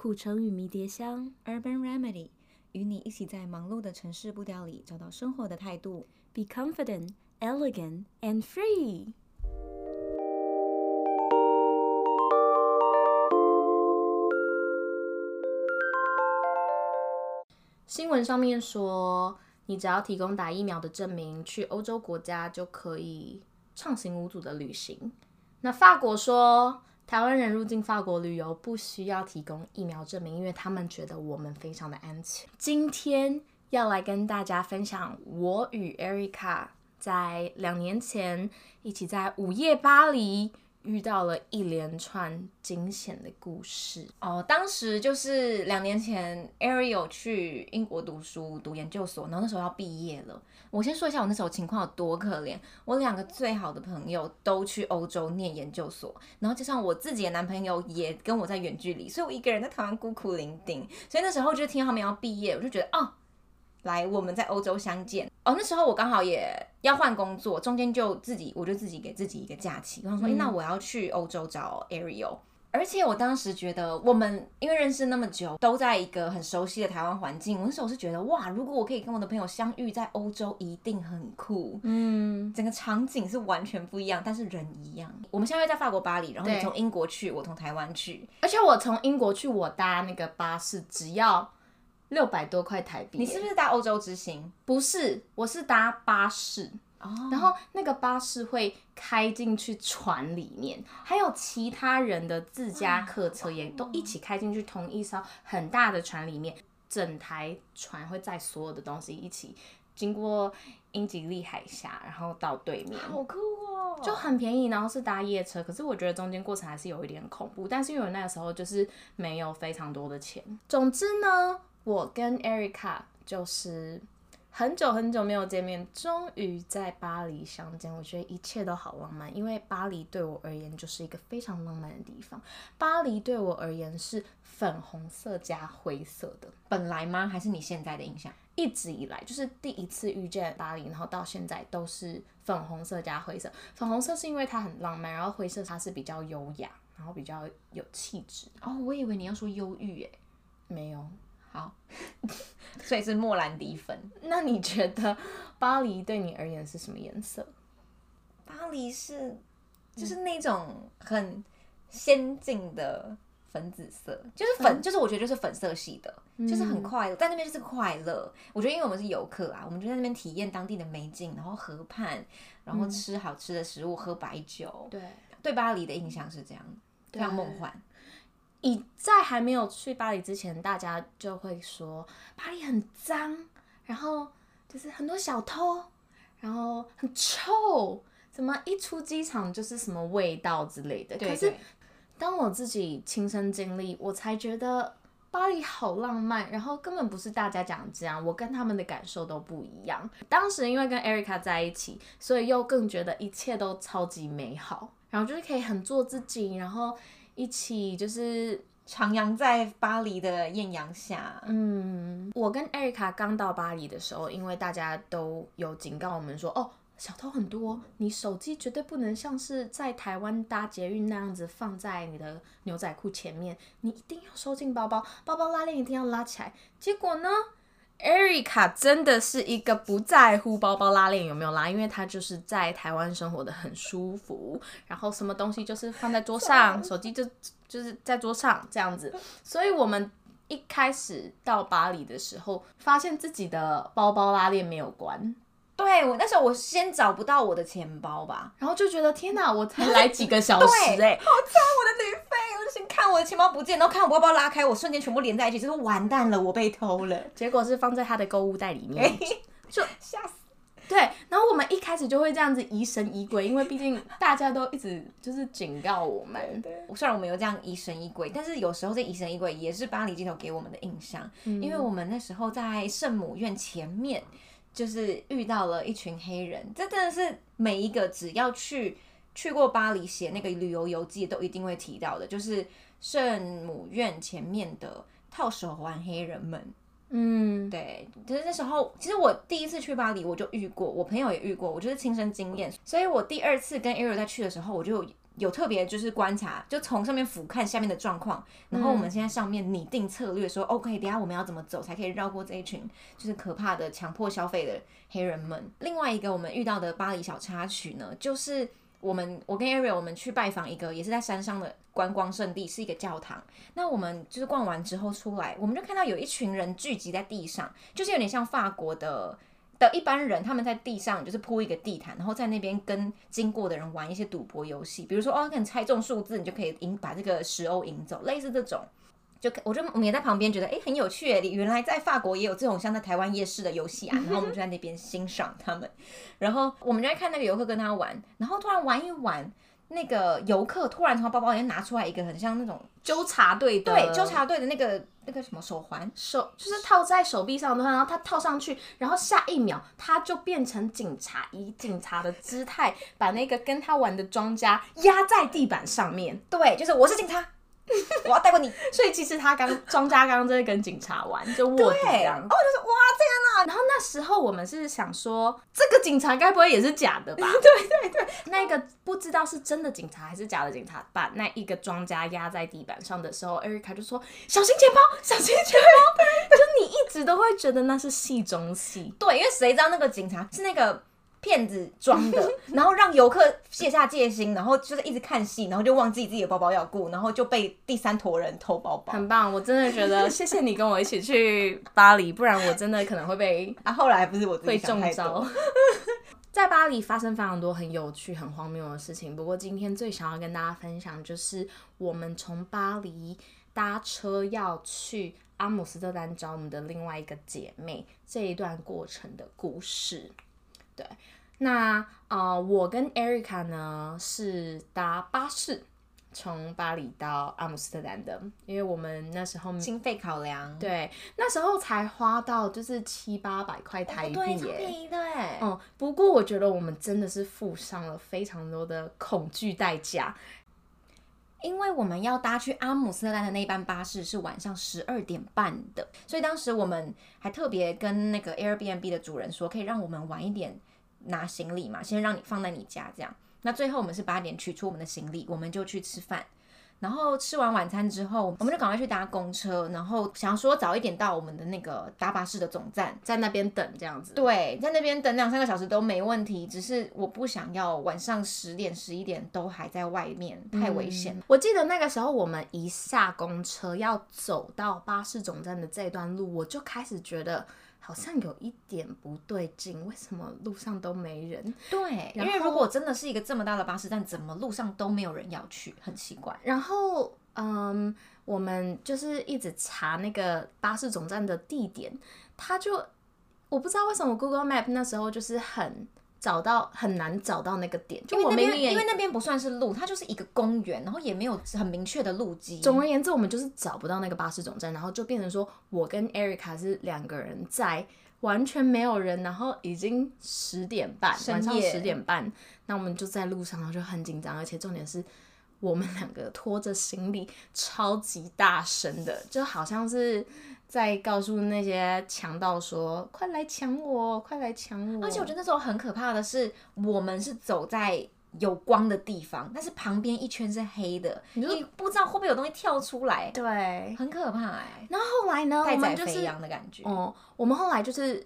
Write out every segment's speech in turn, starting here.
苦橙与迷迭香，Urban Remedy，与你一起在忙碌的城市步调里找到生活的态度。Be confident, elegant, and free。新闻上面说，你只要提供打疫苗的证明，去欧洲国家就可以畅行无阻的旅行。那法国说，台湾人入境法国旅游不需要提供疫苗证明，因为他们觉得我们非常的安全。今天要来跟大家分享我与 Erica 在两年前一起在午夜巴黎。遇到了一连串惊险的故事哦。当时就是两年前，Ariel 去英国读书读研究所，然后那时候要毕业了。我先说一下我那时候情况有多可怜。我两个最好的朋友都去欧洲念研究所，然后加上我自己的男朋友也跟我在远距离，所以我一个人在台湾孤苦伶仃。所以那时候就听到他们要毕业，我就觉得哦。来，我们在欧洲相见哦。那时候我刚好也要换工作，中间就自己，我就自己给自己一个假期，然后说，那我要去欧洲找 Ariel。而且我当时觉得，我们因为认识那么久，都在一个很熟悉的台湾环境。我那时候是觉得，哇，如果我可以跟我的朋友相遇在欧洲，一定很酷。嗯，整个场景是完全不一样，但是人一样。我们相约在法国巴黎，然后你从英国去，我从台湾去，而且我从英国去，我搭那个巴士只要。六百多块台币，你是不是搭欧洲之星？不是，我是搭巴士，oh. 然后那个巴士会开进去船里面，还有其他人的自家客车也都一起开进去同一艘很大的船里面，整台船会载所有的东西一起经过英吉利海峡，然后到对面，好酷哦，就很便宜，然后是搭夜车，可是我觉得中间过程还是有一点恐怖，但是因为我那个时候就是没有非常多的钱，总之呢。我跟 Erica 就是很久很久没有见面，终于在巴黎相见。我觉得一切都好浪漫，因为巴黎对我而言就是一个非常浪漫的地方。巴黎对我而言是粉红色加灰色的，本来吗？还是你现在的印象？一直以来就是第一次遇见巴黎，然后到现在都是粉红色加灰色。粉红色是因为它很浪漫，然后灰色它是比较优雅，然后比较有气质。哦，我以为你要说忧郁诶，没有。好，所以是莫兰迪粉。那你觉得巴黎对你而言是什么颜色？巴黎是就是那种很先进的粉紫色，就是粉，就是我觉得就是粉色系的，就是很快乐，在那边就是快乐。我觉得因为我们是游客啊，我们就在那边体验当地的美景，然后河畔，然后吃好吃的食物，喝白酒。对，对巴黎的印象是这样，非常梦幻。以在还没有去巴黎之前，大家就会说巴黎很脏，然后就是很多小偷，然后很臭，怎么一出机场就是什么味道之类的。对对。可是当我自己亲身经历，我才觉得巴黎好浪漫，然后根本不是大家讲这样，我跟他们的感受都不一样。当时因为跟 Erica 在一起，所以又更觉得一切都超级美好，然后就是可以很做自己，然后。一起就是徜徉在巴黎的艳阳下。嗯，我跟 Erica 刚到巴黎的时候，因为大家都有警告我们说，哦，小偷很多，你手机绝对不能像是在台湾搭捷运那样子放在你的牛仔裤前面，你一定要收进包包，包包拉链一定要拉起来。结果呢？Erica 真的是一个不在乎包包拉链有没有拉，因为她就是在台湾生活的很舒服，然后什么东西就是放在桌上，手机就就是在桌上这样子。所以我们一开始到巴黎的时候，发现自己的包包拉链没有关。对，我那时候我先找不到我的钱包吧，然后就觉得天哪，我才来几个小时 哎、欸，好惨我的旅费，我就先看我的钱包不见，然后看我包包拉开，我瞬间全部连在一起，就是完蛋了，我被偷了。结果是放在他的购物袋里面，就吓死。对，然后我们一开始就会这样子疑神疑鬼，因为毕竟大家都一直就是警告我们。对，虽然我们有这样疑神疑鬼，但是有时候这疑神疑鬼也是巴黎街头给我们的印象，嗯、因为我们那时候在圣母院前面。就是遇到了一群黑人，这真的是每一个只要去去过巴黎写那个旅游游记都一定会提到的，就是圣母院前面的套手环黑人们。嗯，对，就是那时候，其实我第一次去巴黎我就遇过，我朋友也遇过，我就是亲身经验，所以我第二次跟 Ariel 在去的时候，我就有特别就是观察，就从上面俯瞰下面的状况，然后我们现在上面拟定策略说，OK，等下我们要怎么走才可以绕过这一群就是可怕的强迫消费的黑人们。另外一个我们遇到的巴黎小插曲呢，就是我们我跟 Ariel 我们去拜访一个也是在山上的观光圣地，是一个教堂。那我们就是逛完之后出来，我们就看到有一群人聚集在地上，就是有点像法国的。的一般人，他们在地上就是铺一个地毯，然后在那边跟经过的人玩一些赌博游戏，比如说哦，可能猜中数字，你就可以赢把这个十欧赢走，类似这种。就我就我们也在旁边觉得，哎，很有趣诶，原来在法国也有这种像在台湾夜市的游戏啊。然后我们就在那边欣赏他们，然后我们就在看那个游客跟他玩，然后突然玩一玩。那个游客突然从他包包里面拿出来一个很像那种纠察队的，对，纠察队的那个那个什么手环，手就是套在手臂上的，然后他套上去，然后下一秒他就变成警察，以警察的姿态把那个跟他玩的庄家压在地板上面，对，就是我是警察。我要带过你，所以其实他刚庄家刚刚在跟警察玩，就卧底这样。哦，就是哇天哪！然后那时候我们是想说，这个警察该不会也是假的吧？对对对，那个不知道是真的警察还是假的警察，把那一个庄家压在地板上的时候，Erica 就说：“小心钱包，小心钱包。”就你一直都会觉得那是戏中戏，对，因为谁知道那个警察是那个。骗子装的，然后让游客卸下戒心，然后就是一直看戏，然后就忘记自己的包包要顾，然后就被第三坨人偷包包。很棒，我真的觉得 谢谢你跟我一起去巴黎，不然我真的可能会被啊，后来不是我会中招。在巴黎发生非常多很有趣、很荒谬的事情，不过今天最想要跟大家分享就是我们从巴黎搭车要去阿姆斯特丹找我们的另外一个姐妹这一段过程的故事。对，那呃，我跟 Erica 呢是搭巴士从巴黎到阿姆斯特丹的，因为我们那时候经费考量，对，那时候才花到就是七八百块台币耶，哦、对，便宜的。哎，嗯，不过我觉得我们真的是付上了非常多的恐惧代价，因为我们要搭去阿姆斯特丹的那班巴士是晚上十二点半的，所以当时我们还特别跟那个 Airbnb 的主人说，可以让我们晚一点。拿行李嘛，先让你放在你家这样。那最后我们是八点取出我们的行李，我们就去吃饭。然后吃完晚餐之后，我们就赶快去搭公车，然后想说早一点到我们的那个搭巴士的总站，在那边等这样子。对，在那边等两三个小时都没问题，只是我不想要晚上十点十一点都还在外面，太危险。嗯，我记得那个时候我们一下公车要走到巴士总站的这段路，我就开始觉得。好像有一点不对劲，为什么路上都没人？对，因为如果真的是一个这么大的巴士站，怎么路上都没有人要去？很奇怪。然后，嗯，我们就是一直查那个巴士总站的地点，他就我不知道为什么 Google Map 那时候就是很。找到很难找到那个点，就我因为那边因为那边不算是路，它就是一个公园，然后也没有很明确的路基。总而言之，我们就是找不到那个巴士总站，然后就变成说我跟 Erica 是两个人在完全没有人，然后已经十点半，晚上十点半，那我们就在路上，然后就很紧张，而且重点是我们两个拖着行李超级大声的，就好像是。在告诉那些强盗说：“快来抢我，快来抢我！”而且我觉得那时候很可怕的是，我们是走在有光的地方，但是旁边一圈是黑的，你，不知道会不会有东西跳出来。对，很可怕哎、欸。然后后来呢？待宰肥羊的感觉。哦、嗯，我们后来就是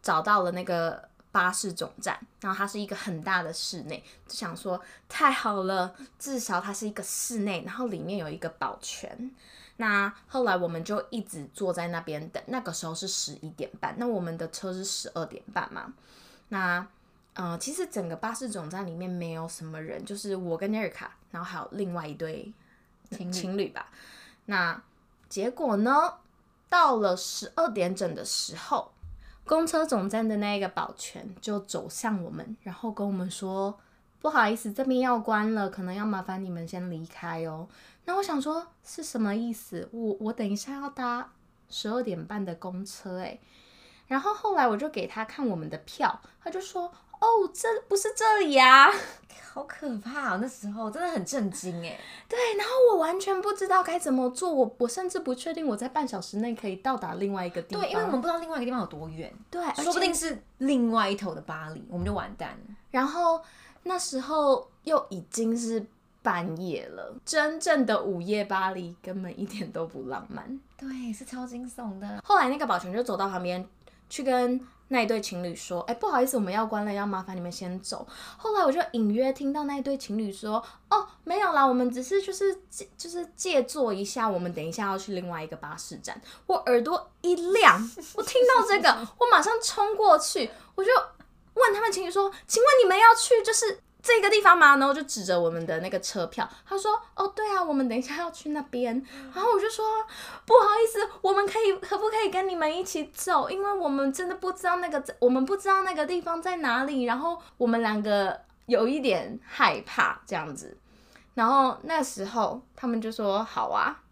找到了那个巴士总站，然后它是一个很大的室内，就想说太好了，至少它是一个室内，然后里面有一个保全。那后来我们就一直坐在那边等，那个时候是十一点半，那我们的车是十二点半嘛。那呃，其实整个巴士总站里面没有什么人，就是我跟 Erica，然后还有另外一对情情侣吧。那结果呢，到了十二点整的时候，公车总站的那个保全就走向我们，然后跟我们说：“不好意思，这边要关了，可能要麻烦你们先离开哦。”那我想说是什么意思？我我等一下要搭十二点半的公车诶，然后后来我就给他看我们的票，他就说：“哦，这不是这里呀，好可怕哦！那时候真的很震惊诶。对，然后我完全不知道该怎么做，我我甚至不确定我在半小时内可以到达另外一个地方。对，因为我们不知道另外一个地方有多远，对，说不定是另外一头的巴黎，我们就完蛋了。然后那时候又已经是。半夜了，真正的午夜巴黎根本一点都不浪漫。对，是超惊悚的。后来那个保全就走到旁边去跟那一对情侣说：“哎、欸，不好意思，我们要关了，要麻烦你们先走。”后来我就隐约听到那一对情侣说：“哦，没有啦，我们只是就是就是借坐一下，我们等一下要去另外一个巴士站。”我耳朵一亮，我听到这个，我马上冲过去，我就问他们情侣说：“请问你们要去就是？”这个地方吗？然后就指着我们的那个车票，他说：“哦，对啊，我们等一下要去那边。”然后我就说：“不好意思，我们可以可不可以跟你们一起走？因为我们真的不知道那个，我们不知道那个地方在哪里。然后我们两个有一点害怕这样子。然后那时候他们就说：‘好啊。’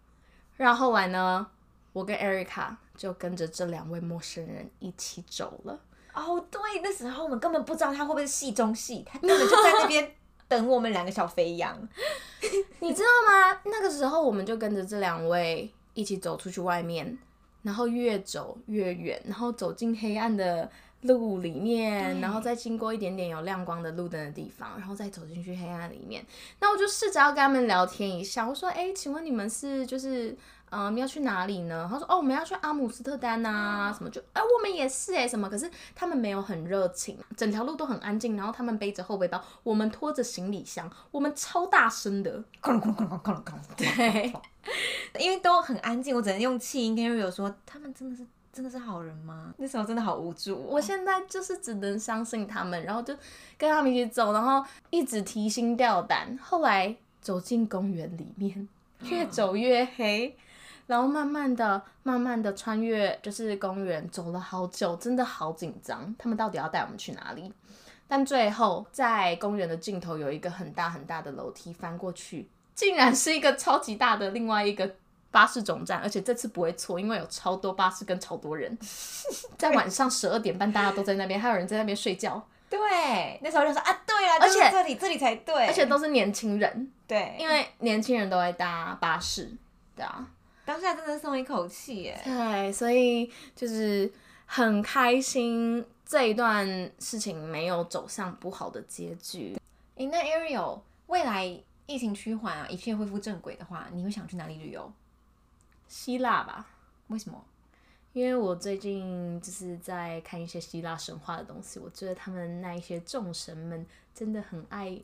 然后后来呢，我跟 Erica 就跟着这两位陌生人一起走了。”哦，oh, 对，那时候我们根本不知道他会不会是戏中戏，他根本就在那边 等我们两个小肥羊，你知道吗？那个时候我们就跟着这两位一起走出去外面，然后越走越远，然后走进黑暗的路里面，然后再经过一点点有亮光的路灯的地方，然后再走进去黑暗里面。那我就试着要跟他们聊天一下，我说：“哎，请问你们是就是？”嗯，你要去哪里呢？他说：“哦，我们要去阿姆斯特丹啊，什么就哎，我们也是哎，什么？可是他们没有很热情，整条路都很安静。然后他们背着后背包，我们拖着行李箱，我们超大声的，对，因为都很安静，我只能用气音跟 Ariel 说，他们真的是真的是好人吗？那时候真的好无助哦。我现在就是只能相信他们，然后就跟他们一起走，然后一直提心吊胆。后来走进公园里面，越走越黑。然后慢慢的、慢慢的穿越，就是公园，走了好久，真的好紧张。他们到底要带我们去哪里？但最后在公园的尽头有一个很大很大的楼梯，翻过去，竟然是一个超级大的另外一个巴士总站，而且这次不会错，因为有超多巴士跟超多人。在晚上十二点半，大家都在那边，还有人在那边睡觉。对，那时候就说啊，对啊，而且这里这里才对，而且都是年轻人。对，因为年轻人都会搭巴士，对啊。当下真的松一口气耶，对，所以就是很开心，这一段事情没有走向不好的结局。诶，那 Ariel 未来疫情趋缓啊，一切恢复正轨的话，你会想去哪里旅游？希腊吧？为什么？因为我最近就是在看一些希腊神话的东西，我觉得他们那一些众神们真的很爱。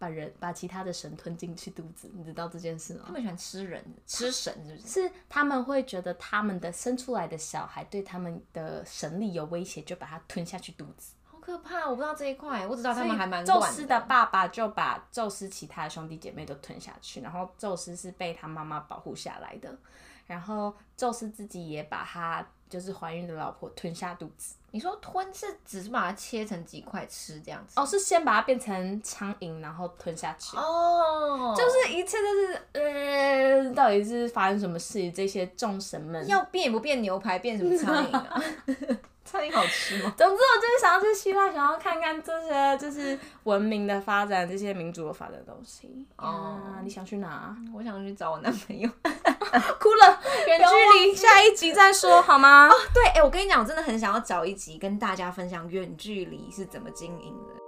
把人把其他的神吞进去肚子，你知道这件事吗？他们喜欢吃人，吃神是不是？是他们会觉得他们的生出来的小孩对他们的神力有威胁，就把它吞下去肚子。好可怕！我不知道这一块，我只知道他们还蛮。宙斯的爸爸就把宙斯其他的兄弟姐妹都吞下去，然后宙斯是被他妈妈保护下来的，然后宙斯自己也把他就是怀孕的老婆吞下肚子。你说吞是只是把它切成几块吃这样子？哦，是先把它变成苍蝇，然后吞下去。哦，就是一切都是呃，到底是发生什么事？这些众神们要变也不变牛排，变什么苍蝇啊？苍蝇好吃吗？总之，我就是想要去希腊，想要看看这些就是文明的发展，这些民主的发展的东西。哦，你想去哪？我想去找我男朋友。哭了，远距离，下一集再说好吗？哦，对，哎，我跟你讲，我真的很想要找一集跟大家分享远距离是怎么经营的。